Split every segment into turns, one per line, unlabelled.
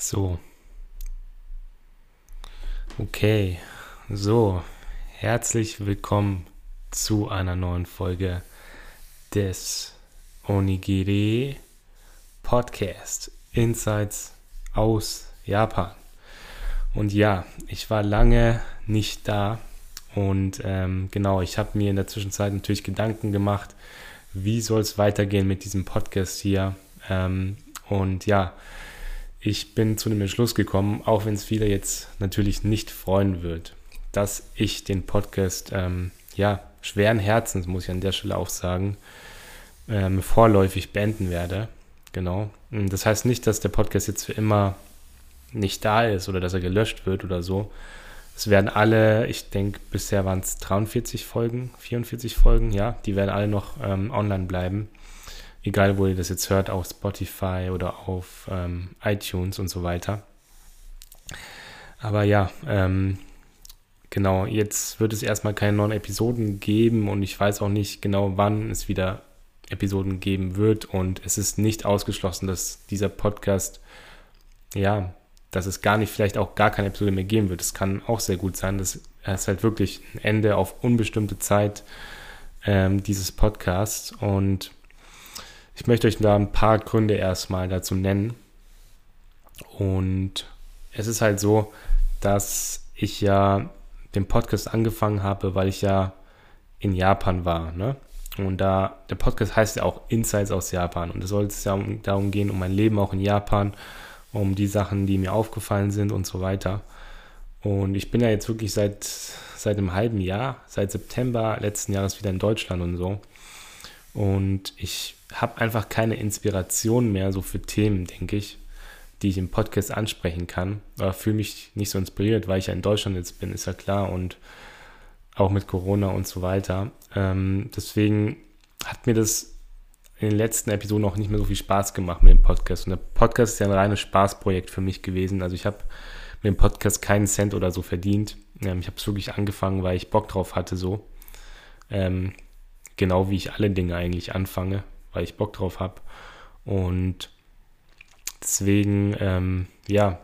So. Okay. So. Herzlich willkommen zu einer neuen Folge des Onigiri Podcast Insights aus Japan. Und ja, ich war lange nicht da und ähm, genau, ich habe mir in der Zwischenzeit natürlich Gedanken gemacht, wie soll es weitergehen mit diesem Podcast hier. Ähm, und ja, ich bin zu dem Entschluss gekommen, auch wenn es viele jetzt natürlich nicht freuen wird, dass ich den Podcast, ähm, ja, schweren Herzens, muss ich an der Stelle auch sagen, ähm, vorläufig beenden werde. Genau. Das heißt nicht, dass der Podcast jetzt für immer nicht da ist oder dass er gelöscht wird oder so. Es werden alle, ich denke, bisher waren es 43 Folgen, 44 Folgen, ja, die werden alle noch ähm, online bleiben egal wo ihr das jetzt hört, auf Spotify oder auf ähm, iTunes und so weiter. Aber ja, ähm, genau, jetzt wird es erstmal keine neuen Episoden geben und ich weiß auch nicht genau, wann es wieder Episoden geben wird und es ist nicht ausgeschlossen, dass dieser Podcast, ja, dass es gar nicht, vielleicht auch gar keine Episode mehr geben wird. Es kann auch sehr gut sein, dass es halt wirklich ein Ende auf unbestimmte Zeit ähm, dieses Podcasts und ich möchte euch da ein paar Gründe erstmal dazu nennen. Und es ist halt so, dass ich ja den Podcast angefangen habe, weil ich ja in Japan war. Ne? Und da, der Podcast heißt ja auch Insights aus Japan. Und es soll es ja um, darum gehen, um mein Leben auch in Japan, um die Sachen, die mir aufgefallen sind und so weiter. Und ich bin ja jetzt wirklich seit, seit einem halben Jahr, seit September letzten Jahres wieder in Deutschland und so. Und ich habe einfach keine Inspiration mehr so für Themen, denke ich, die ich im Podcast ansprechen kann. Aber fühle mich nicht so inspiriert, weil ich ja in Deutschland jetzt bin, ist ja klar. Und auch mit Corona und so weiter. Ähm, deswegen hat mir das in den letzten Episoden auch nicht mehr so viel Spaß gemacht mit dem Podcast. Und der Podcast ist ja ein reines Spaßprojekt für mich gewesen. Also ich habe mit dem Podcast keinen Cent oder so verdient. Ähm, ich habe es wirklich angefangen, weil ich Bock drauf hatte so. Ähm, genau wie ich alle Dinge eigentlich anfange weil ich Bock drauf habe. Und deswegen, ähm, ja,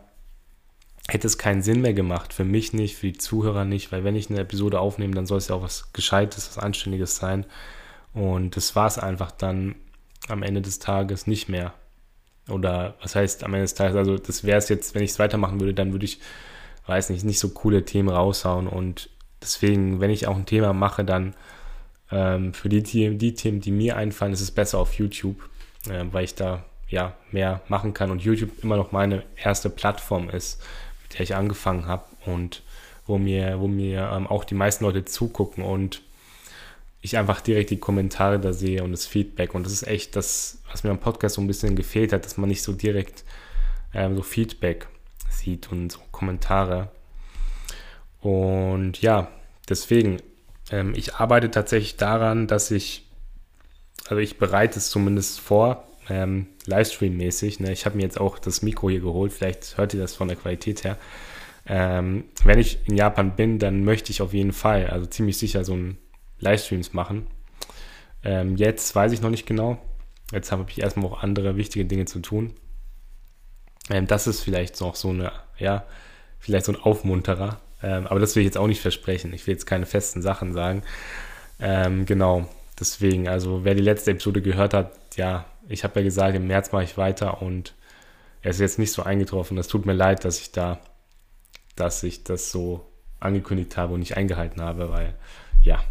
hätte es keinen Sinn mehr gemacht. Für mich nicht, für die Zuhörer nicht, weil wenn ich eine Episode aufnehme, dann soll es ja auch was Gescheites, was Anständiges sein. Und das war es einfach dann am Ende des Tages nicht mehr. Oder was heißt am Ende des Tages, also das wäre es jetzt, wenn ich es weitermachen würde, dann würde ich, weiß nicht, nicht so coole Themen raushauen. Und deswegen, wenn ich auch ein Thema mache, dann ähm, für die, die Themen, die mir einfallen, ist es besser auf YouTube, äh, weil ich da ja mehr machen kann und YouTube immer noch meine erste Plattform ist, mit der ich angefangen habe und wo mir, wo mir ähm, auch die meisten Leute zugucken und ich einfach direkt die Kommentare da sehe und das Feedback. Und das ist echt das, was mir am Podcast so ein bisschen gefehlt hat, dass man nicht so direkt ähm, so Feedback sieht und so Kommentare. Und ja, deswegen ähm, ich arbeite tatsächlich daran, dass ich, also ich bereite es zumindest vor, ähm, Livestream-mäßig. Ne? Ich habe mir jetzt auch das Mikro hier geholt, vielleicht hört ihr das von der Qualität her. Ähm, wenn ich in Japan bin, dann möchte ich auf jeden Fall, also ziemlich sicher, so ein Livestreams machen. Ähm, jetzt weiß ich noch nicht genau. Jetzt habe ich erstmal auch andere wichtige Dinge zu tun. Ähm, das ist vielleicht noch so eine, ja, vielleicht so ein Aufmunterer, ähm, aber das will ich jetzt auch nicht versprechen. Ich will jetzt keine festen Sachen sagen. Ähm, genau, deswegen, also wer die letzte Episode gehört hat, ja, ich habe ja gesagt, im März mache ich weiter und er ist jetzt nicht so eingetroffen. Das tut mir leid, dass ich da, dass ich das so angekündigt habe und nicht eingehalten habe, weil ja,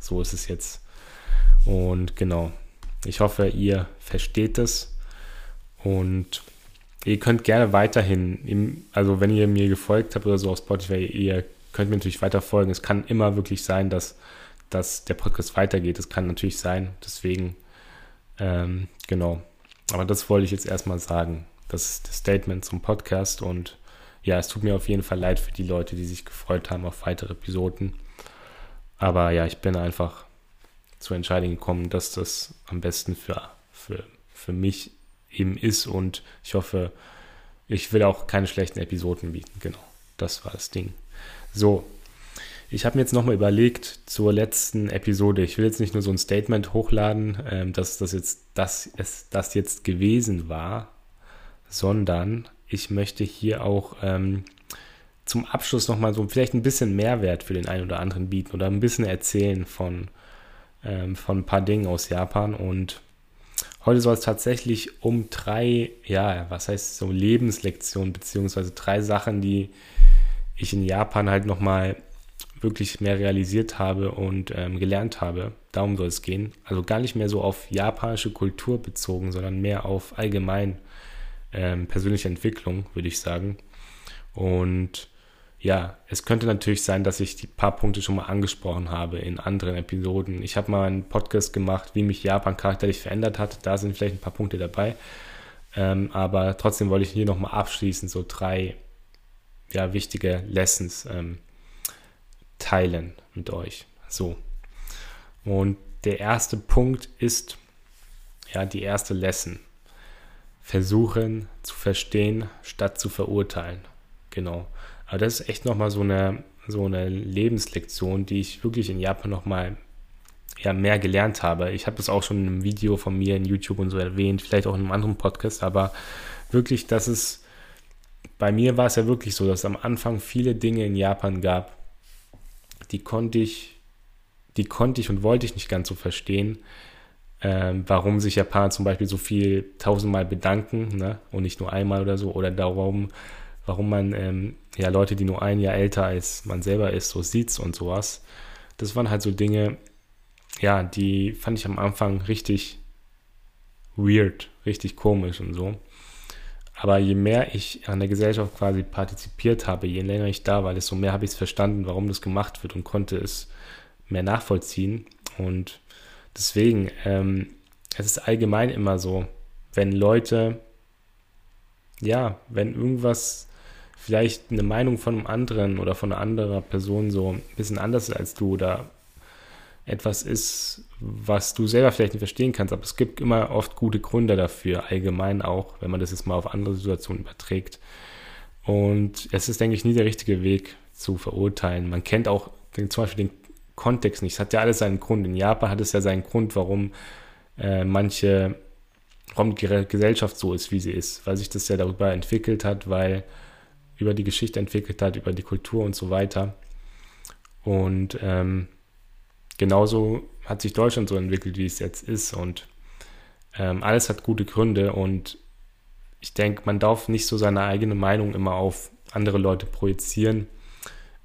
so ist es jetzt. Und genau, ich hoffe, ihr versteht es und Ihr könnt gerne weiterhin, also wenn ihr mir gefolgt habt oder so auf Spotify, ihr könnt mir natürlich weiter folgen. Es kann immer wirklich sein, dass, dass der Podcast weitergeht. Das kann natürlich sein. Deswegen, ähm, genau. Aber das wollte ich jetzt erstmal sagen. Das ist das Statement zum Podcast und ja, es tut mir auf jeden Fall leid für die Leute, die sich gefreut haben auf weitere Episoden. Aber ja, ich bin einfach zur Entscheidung gekommen, dass das am besten für, für, für mich eben ist und ich hoffe, ich will auch keine schlechten Episoden bieten. Genau, das war das Ding. So, ich habe mir jetzt nochmal überlegt zur letzten Episode. Ich will jetzt nicht nur so ein Statement hochladen, ähm, dass das jetzt das, es, das jetzt gewesen war, sondern ich möchte hier auch ähm, zum Abschluss nochmal so vielleicht ein bisschen Mehrwert für den einen oder anderen bieten oder ein bisschen erzählen von, ähm, von ein paar Dingen aus Japan. Und heute soll es tatsächlich um drei, ja, was heißt so Lebenslektionen, beziehungsweise drei Sachen, die ich in Japan halt nochmal wirklich mehr realisiert habe und ähm, gelernt habe. Darum soll es gehen. Also gar nicht mehr so auf japanische Kultur bezogen, sondern mehr auf allgemein ähm, persönliche Entwicklung, würde ich sagen. Und ja, es könnte natürlich sein, dass ich die paar Punkte schon mal angesprochen habe in anderen Episoden. Ich habe mal einen Podcast gemacht, wie mich Japan charakterlich verändert hat. Da sind vielleicht ein paar Punkte dabei. Ähm, aber trotzdem wollte ich hier nochmal abschließend so drei ja, wichtige Lessons ähm, teilen mit euch. So. Und der erste Punkt ist, ja, die erste Lesson. Versuchen zu verstehen, statt zu verurteilen. Genau. Aber das ist echt nochmal so eine, so eine Lebenslektion, die ich wirklich in Japan nochmal ja, mehr gelernt habe. Ich habe das auch schon in einem Video von mir in YouTube und so erwähnt, vielleicht auch in einem anderen Podcast, aber wirklich, dass es bei mir war es ja wirklich so, dass es am Anfang viele Dinge in Japan gab, die konnte ich, die konnte ich und wollte ich nicht ganz so verstehen, ähm, warum sich Japaner zum Beispiel so viel tausendmal bedanken ne? und nicht nur einmal oder so, oder darum, warum man ähm, ja Leute, die nur ein Jahr älter als man selber ist, so sieht und sowas. Das waren halt so Dinge, ja, die fand ich am Anfang richtig weird, richtig komisch und so. Aber je mehr ich an der Gesellschaft quasi partizipiert habe, je länger ich da war, desto mehr habe ich es verstanden, warum das gemacht wird und konnte es mehr nachvollziehen. Und deswegen, ähm, es ist allgemein immer so, wenn Leute, ja, wenn irgendwas vielleicht eine Meinung von einem anderen oder von einer anderen Person so ein bisschen anders ist als du oder etwas ist, was du selber vielleicht nicht verstehen kannst, aber es gibt immer oft gute Gründe dafür, allgemein auch, wenn man das jetzt mal auf andere Situationen überträgt. Und es ist, denke ich, nie der richtige Weg zu verurteilen. Man kennt auch den, zum Beispiel den Kontext nicht. Es hat ja alles seinen Grund. In Japan hat es ja seinen Grund, warum äh, manche, warum die Gesellschaft so ist, wie sie ist, weil sich das ja darüber entwickelt hat, weil über die Geschichte entwickelt hat, über die Kultur und so weiter. Und ähm, genauso hat sich Deutschland so entwickelt, wie es jetzt ist. Und ähm, alles hat gute Gründe. Und ich denke, man darf nicht so seine eigene Meinung immer auf andere Leute projizieren.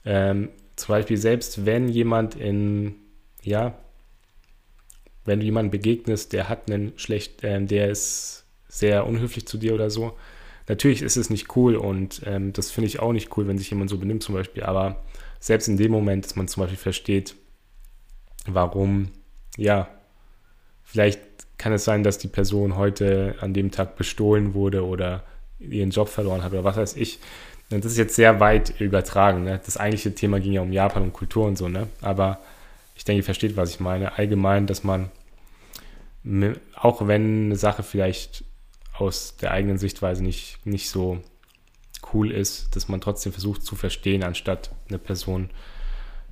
Ähm, zum Beispiel selbst wenn jemand in, ja, wenn du jemanden begegnest, der hat einen schlecht, äh, der ist sehr unhöflich zu dir oder so. Natürlich ist es nicht cool und ähm, das finde ich auch nicht cool, wenn sich jemand so benimmt zum Beispiel. Aber selbst in dem Moment, dass man zum Beispiel versteht, warum, ja, vielleicht kann es sein, dass die Person heute an dem Tag bestohlen wurde oder ihren Job verloren hat oder was weiß ich. Das ist jetzt sehr weit übertragen. Ne? Das eigentliche Thema ging ja um Japan und Kultur und so, ne? Aber ich denke, ihr versteht, was ich meine. Allgemein, dass man, auch wenn eine Sache vielleicht aus der eigenen Sichtweise nicht, nicht so cool ist, dass man trotzdem versucht zu verstehen, anstatt eine Person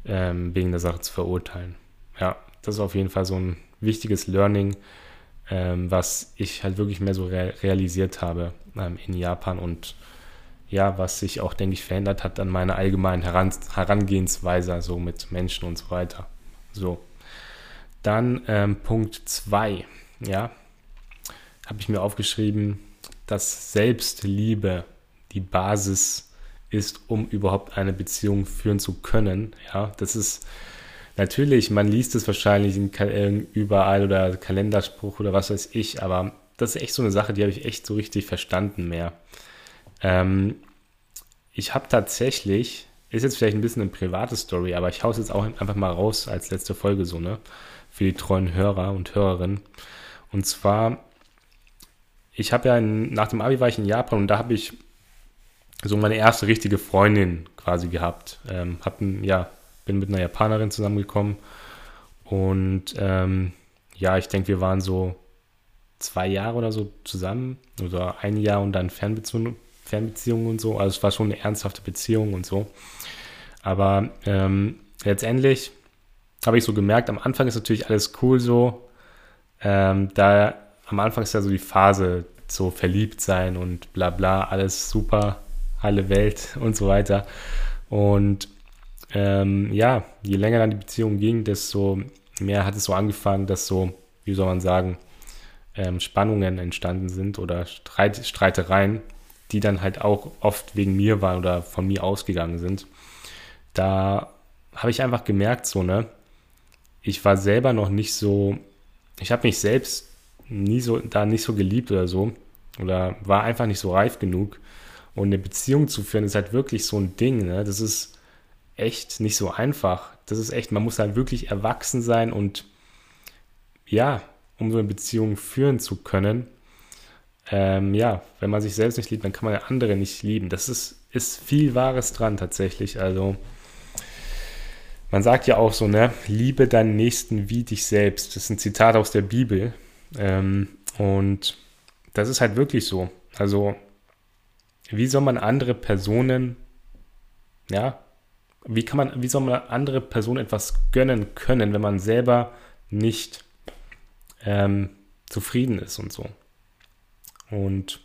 ähm, wegen der Sache zu verurteilen ja, das ist auf jeden Fall so ein wichtiges Learning, ähm, was ich halt wirklich mehr so re realisiert habe ähm, in Japan und ja, was sich auch, denke ich, verändert hat an meiner allgemeinen Heran Herangehensweise, also mit Menschen und so weiter. So. Dann ähm, Punkt 2, ja, habe ich mir aufgeschrieben, dass Selbstliebe die Basis ist, um überhaupt eine Beziehung führen zu können. Ja, das ist Natürlich, man liest es wahrscheinlich überall oder Kalenderspruch oder was weiß ich, aber das ist echt so eine Sache, die habe ich echt so richtig verstanden mehr. Ähm, ich habe tatsächlich, ist jetzt vielleicht ein bisschen eine private Story, aber ich haue es jetzt auch einfach mal raus als letzte Folge so, ne? Für die treuen Hörer und Hörerinnen. Und zwar, ich habe ja in, nach dem Abi war ich in Japan und da habe ich so meine erste richtige Freundin quasi gehabt. Ähm, hatten, ja, bin mit einer Japanerin zusammengekommen. Und ähm, ja, ich denke, wir waren so zwei Jahre oder so zusammen oder ein Jahr und dann Fernbeziehungen, Fernbeziehungen und so. Also es war schon eine ernsthafte Beziehung und so. Aber ähm, letztendlich habe ich so gemerkt, am Anfang ist natürlich alles cool so. Ähm, da am Anfang ist ja so die Phase so verliebt sein und bla bla, alles super, alle Welt und so weiter. Und ähm, ja, je länger dann die Beziehung ging, desto mehr hat es so angefangen, dass so, wie soll man sagen, ähm, Spannungen entstanden sind oder Streit, Streitereien, die dann halt auch oft wegen mir waren oder von mir ausgegangen sind. Da habe ich einfach gemerkt, so, ne, ich war selber noch nicht so, ich habe mich selbst nie so, da nicht so geliebt oder so, oder war einfach nicht so reif genug. Und eine Beziehung zu führen ist halt wirklich so ein Ding, ne, das ist echt nicht so einfach. Das ist echt, man muss halt wirklich erwachsen sein und ja, um so eine Beziehung führen zu können, ähm, ja, wenn man sich selbst nicht liebt, dann kann man ja andere nicht lieben. Das ist, ist viel Wahres dran tatsächlich. Also, man sagt ja auch so, ne, liebe deinen Nächsten wie dich selbst. Das ist ein Zitat aus der Bibel. Ähm, und das ist halt wirklich so. Also, wie soll man andere Personen, ja, wie kann man, wie soll man andere Personen etwas gönnen können, wenn man selber nicht ähm, zufrieden ist und so. Und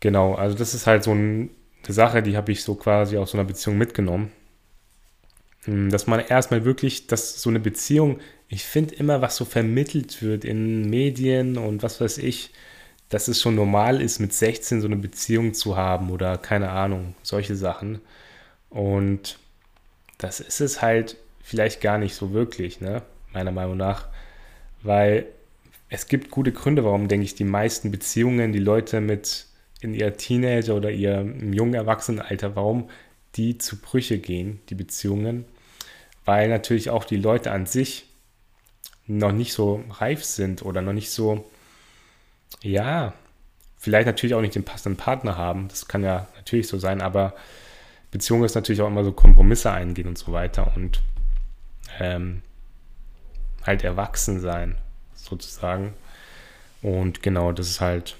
genau, also das ist halt so eine Sache, die habe ich so quasi aus so einer Beziehung mitgenommen. Hm, dass man erstmal wirklich, dass so eine Beziehung, ich finde immer, was so vermittelt wird in Medien und was weiß ich, dass es schon normal ist, mit 16 so eine Beziehung zu haben oder keine Ahnung, solche Sachen. Und das ist es halt vielleicht gar nicht so wirklich, ne? meiner Meinung nach weil es gibt gute Gründe, warum, denke ich, die meisten Beziehungen, die Leute mit in ihr Teenager oder ihr jungen Erwachsenenalter, warum die zu Brüche gehen, die Beziehungen, weil natürlich auch die Leute an sich noch nicht so reif sind oder noch nicht so, ja, vielleicht natürlich auch nicht den passenden Partner haben. Das kann ja natürlich so sein, aber Beziehung ist natürlich auch immer so Kompromisse eingehen und so weiter und ähm, halt erwachsen sein, sozusagen. Und genau, das ist halt,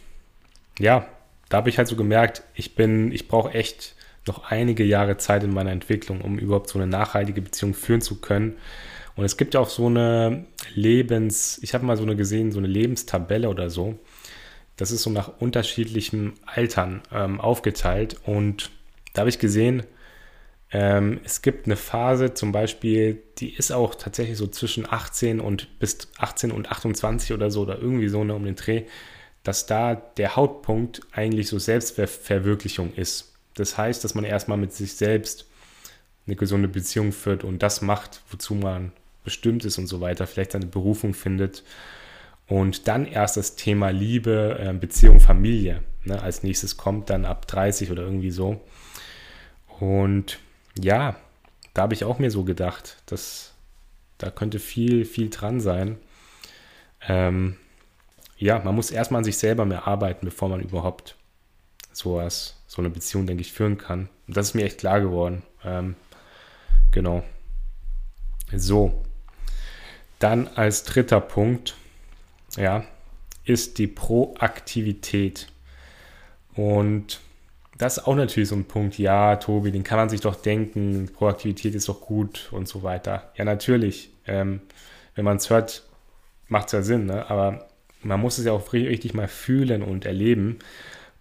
ja, da habe ich halt so gemerkt, ich bin, ich brauche echt noch einige Jahre Zeit in meiner Entwicklung, um überhaupt so eine nachhaltige Beziehung führen zu können. Und es gibt ja auch so eine Lebens, ich habe mal so eine gesehen, so eine Lebenstabelle oder so. Das ist so nach unterschiedlichen Altern ähm, aufgeteilt. Und da habe ich gesehen, ähm, es gibt eine Phase zum Beispiel, die ist auch tatsächlich so zwischen 18 und bis 18 und 28 oder so oder irgendwie so ne, um den Dreh, dass da der Hauptpunkt eigentlich so Selbstverwirklichung ist. Das heißt, dass man erstmal mit sich selbst eine gesunde Beziehung führt und das macht, wozu man bestimmt ist und so weiter, vielleicht seine Berufung findet. Und dann erst das Thema Liebe, äh, Beziehung, Familie ne, als nächstes kommt, dann ab 30 oder irgendwie so. Und ja, da habe ich auch mir so gedacht, dass da könnte viel, viel dran sein. Ähm, ja, man muss erstmal an sich selber mehr arbeiten, bevor man überhaupt sowas, so eine Beziehung, denke ich, führen kann. Und das ist mir echt klar geworden. Ähm, genau. So. Dann als dritter Punkt, ja, ist die Proaktivität. Und das ist auch natürlich so ein Punkt. Ja, Tobi, den kann man sich doch denken. Proaktivität ist doch gut und so weiter. Ja, natürlich. Ähm, wenn man es hört, macht es ja Sinn. Ne? Aber man muss es ja auch richtig mal fühlen und erleben.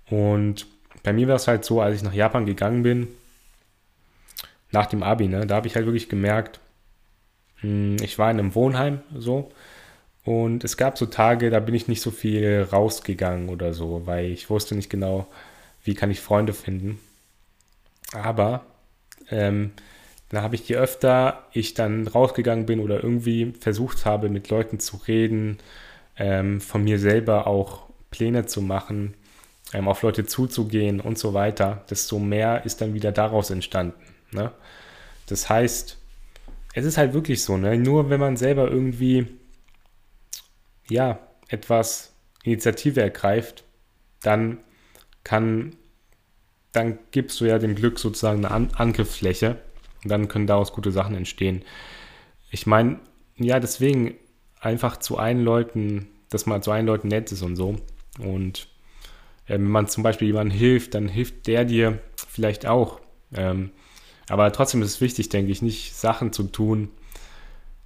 Und bei mir war es halt so, als ich nach Japan gegangen bin, nach dem Abi, ne, da habe ich halt wirklich gemerkt, ich war in einem Wohnheim so. Und es gab so Tage, da bin ich nicht so viel rausgegangen oder so, weil ich wusste nicht genau, wie kann ich Freunde finden. Aber ähm, dann habe ich je öfter ich dann rausgegangen bin oder irgendwie versucht habe, mit Leuten zu reden, ähm, von mir selber auch Pläne zu machen, ähm, auf Leute zuzugehen und so weiter, desto mehr ist dann wieder daraus entstanden. Ne? Das heißt, es ist halt wirklich so, ne? nur wenn man selber irgendwie ja etwas Initiative ergreift, dann kann, dann gibst du ja dem Glück sozusagen eine An Angriffsfläche und dann können daraus gute Sachen entstehen. Ich meine, ja, deswegen einfach zu allen Leuten, dass man zu allen Leuten nett ist und so. Und äh, wenn man zum Beispiel jemandem hilft, dann hilft der dir vielleicht auch. Ähm, aber trotzdem ist es wichtig, denke ich, nicht Sachen zu tun,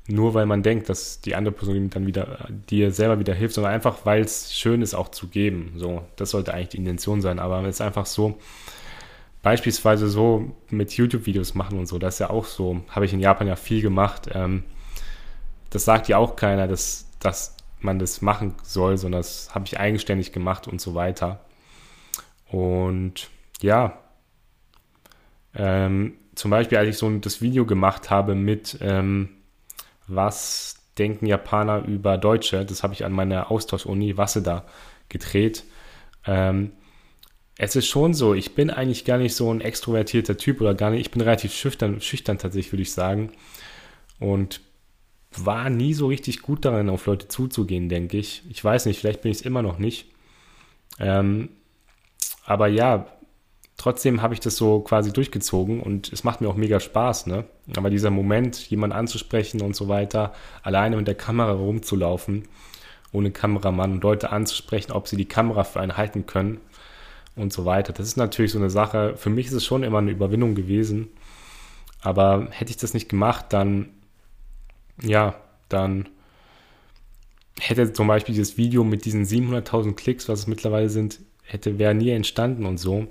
nur weil man denkt, dass die andere Person dann wieder dir selber wieder hilft, sondern einfach, weil es schön ist, auch zu geben. So, das sollte eigentlich die Intention sein. Aber es ist einfach so, beispielsweise so mit YouTube-Videos machen und so, das ist ja auch so, habe ich in Japan ja viel gemacht. Ähm, das sagt ja auch keiner, dass, dass man das machen soll, sondern das habe ich eigenständig gemacht und so weiter. Und ja, ähm, zum Beispiel, als ich so das Video gemacht habe mit ähm, Was denken Japaner über Deutsche, das habe ich an meiner Austauschuni Waseda gedreht. Ähm, es ist schon so, ich bin eigentlich gar nicht so ein extrovertierter Typ oder gar nicht, ich bin relativ schüchtern, schüchtern tatsächlich, würde ich sagen. Und war nie so richtig gut darin, auf Leute zuzugehen, denke ich. Ich weiß nicht, vielleicht bin ich es immer noch nicht. Ähm, aber ja, trotzdem habe ich das so quasi durchgezogen und es macht mir auch mega Spaß, ne? Aber dieser Moment, jemanden anzusprechen und so weiter, alleine mit der Kamera rumzulaufen, ohne Kameramann und Leute anzusprechen, ob sie die Kamera für einen halten können und so weiter. Das ist natürlich so eine Sache. Für mich ist es schon immer eine Überwindung gewesen. Aber hätte ich das nicht gemacht, dann ja, dann hätte zum Beispiel dieses Video mit diesen 700.000 Klicks, was es mittlerweile sind, hätte, wäre nie entstanden und so.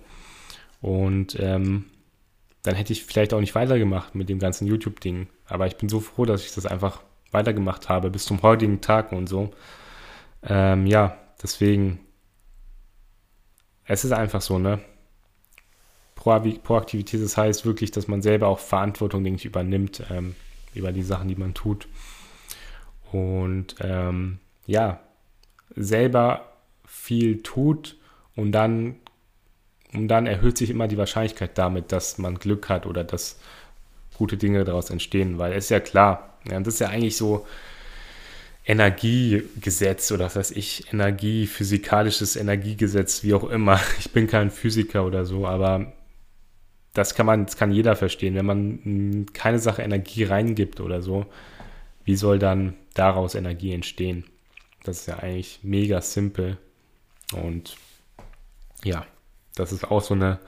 Und ähm, dann hätte ich vielleicht auch nicht weitergemacht mit dem ganzen YouTube-Ding. Aber ich bin so froh, dass ich das einfach weitergemacht habe bis zum heutigen Tag und so. Ähm, ja, deswegen, es ist einfach so, ne? Proaktivität, das heißt wirklich, dass man selber auch Verantwortung, denke ich, übernimmt. Ähm, über die Sachen, die man tut. Und ähm, ja, selber viel tut und dann, und dann erhöht sich immer die Wahrscheinlichkeit damit, dass man Glück hat oder dass gute Dinge daraus entstehen, weil es ist ja klar, ja, das ist ja eigentlich so Energiegesetz oder was weiß ich, Energie, physikalisches Energiegesetz, wie auch immer. Ich bin kein Physiker oder so, aber das kann man, das kann jeder verstehen. Wenn man keine Sache Energie reingibt oder so, wie soll dann daraus Energie entstehen? Das ist ja eigentlich mega simpel. Und ja, das ist auch so eine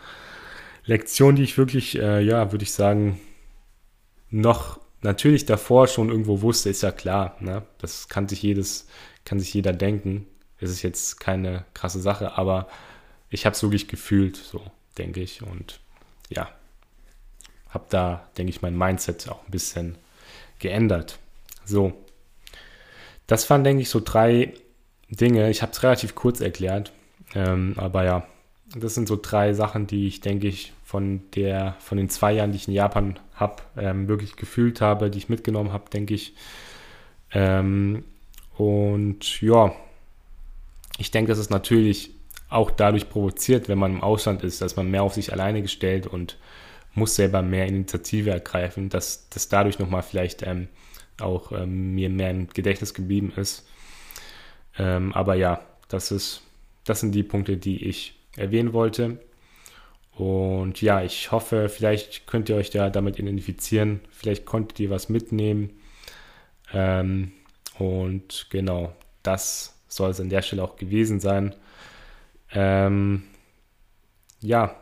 Lektion, die ich wirklich, äh, ja, würde ich sagen, noch natürlich davor schon irgendwo wusste, ist ja klar. Ne? Das kann sich jedes, kann sich jeder denken. Es ist jetzt keine krasse Sache, aber ich habe es wirklich gefühlt, so denke ich. Und ja, habe da, denke ich, mein Mindset auch ein bisschen geändert. So, das waren, denke ich, so drei Dinge. Ich habe es relativ kurz erklärt, ähm, aber ja, das sind so drei Sachen, die ich, denke ich, von der, von den zwei Jahren, die ich in Japan habe, ähm, wirklich gefühlt habe, die ich mitgenommen habe, denke ich. Ähm, und ja, ich denke, das ist natürlich auch dadurch provoziert, wenn man im Ausland ist, dass man mehr auf sich alleine gestellt und muss selber mehr Initiative ergreifen, dass das dadurch nochmal vielleicht ähm, auch ähm, mir mehr im Gedächtnis geblieben ist. Ähm, aber ja, das ist, das sind die Punkte, die ich erwähnen wollte. Und ja, ich hoffe, vielleicht könnt ihr euch da damit identifizieren. Vielleicht konntet ihr was mitnehmen. Ähm, und genau, das soll es an der Stelle auch gewesen sein. Ähm, ja,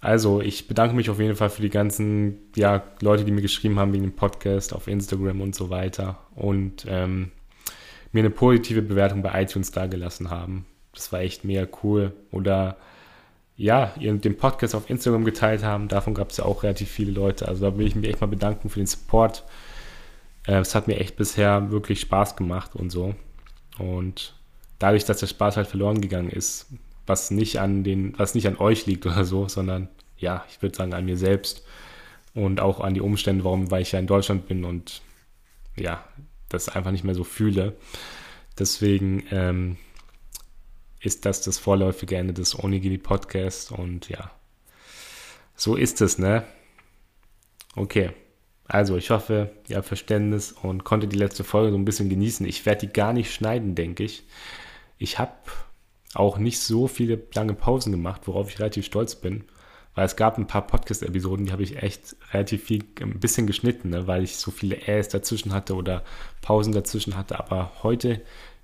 also ich bedanke mich auf jeden Fall für die ganzen ja, Leute, die mir geschrieben haben wegen dem Podcast auf Instagram und so weiter und ähm, mir eine positive Bewertung bei iTunes dagelassen haben. Das war echt mega cool. Oder ja, ihr den Podcast auf Instagram geteilt haben. Davon gab es ja auch relativ viele Leute. Also da will ich mich echt mal bedanken für den Support. Äh, es hat mir echt bisher wirklich Spaß gemacht und so. Und dadurch, dass der Spaß halt verloren gegangen ist, was nicht an den, was nicht an euch liegt oder so, sondern ja, ich würde sagen an mir selbst und auch an die Umstände, warum, weil ich ja in Deutschland bin und ja, das einfach nicht mehr so fühle. Deswegen ähm, ist das das vorläufige Ende des Onigiri Podcast und ja, so ist es, ne? Okay. Also, ich hoffe, ihr habt Verständnis und konntet die letzte Folge so ein bisschen genießen. Ich werde die gar nicht schneiden, denke ich. Ich habe auch nicht so viele lange Pausen gemacht, worauf ich relativ stolz bin, weil es gab ein paar Podcast-Episoden, die habe ich echt relativ viel, ein bisschen geschnitten, ne, weil ich so viele Äs dazwischen hatte oder Pausen dazwischen hatte. Aber heute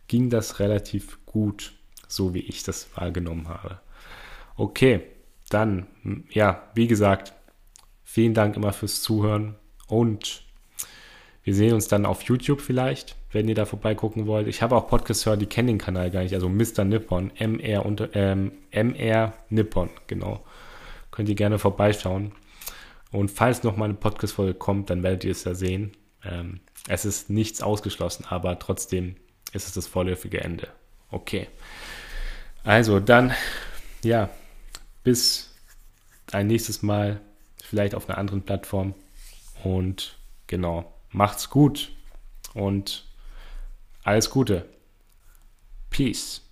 ging das relativ gut, so wie ich das wahrgenommen habe. Okay, dann, ja, wie gesagt, vielen Dank immer fürs Zuhören und Wir sehen uns dann auf YouTube vielleicht, wenn ihr da vorbeigucken wollt. Ich habe auch Podcast-Hörer, die kennen den Kanal gar nicht. Also Mr. Nippon, MR, unter, ähm, MR Nippon, genau. Könnt ihr gerne vorbeischauen. Und falls noch mal eine Podcast-Folge kommt, dann werdet ihr es ja sehen. Ähm, es ist nichts ausgeschlossen, aber trotzdem ist es das vorläufige Ende. Okay. Also dann, ja, bis ein nächstes Mal, vielleicht auf einer anderen Plattform. Und genau, macht's gut und alles Gute. Peace.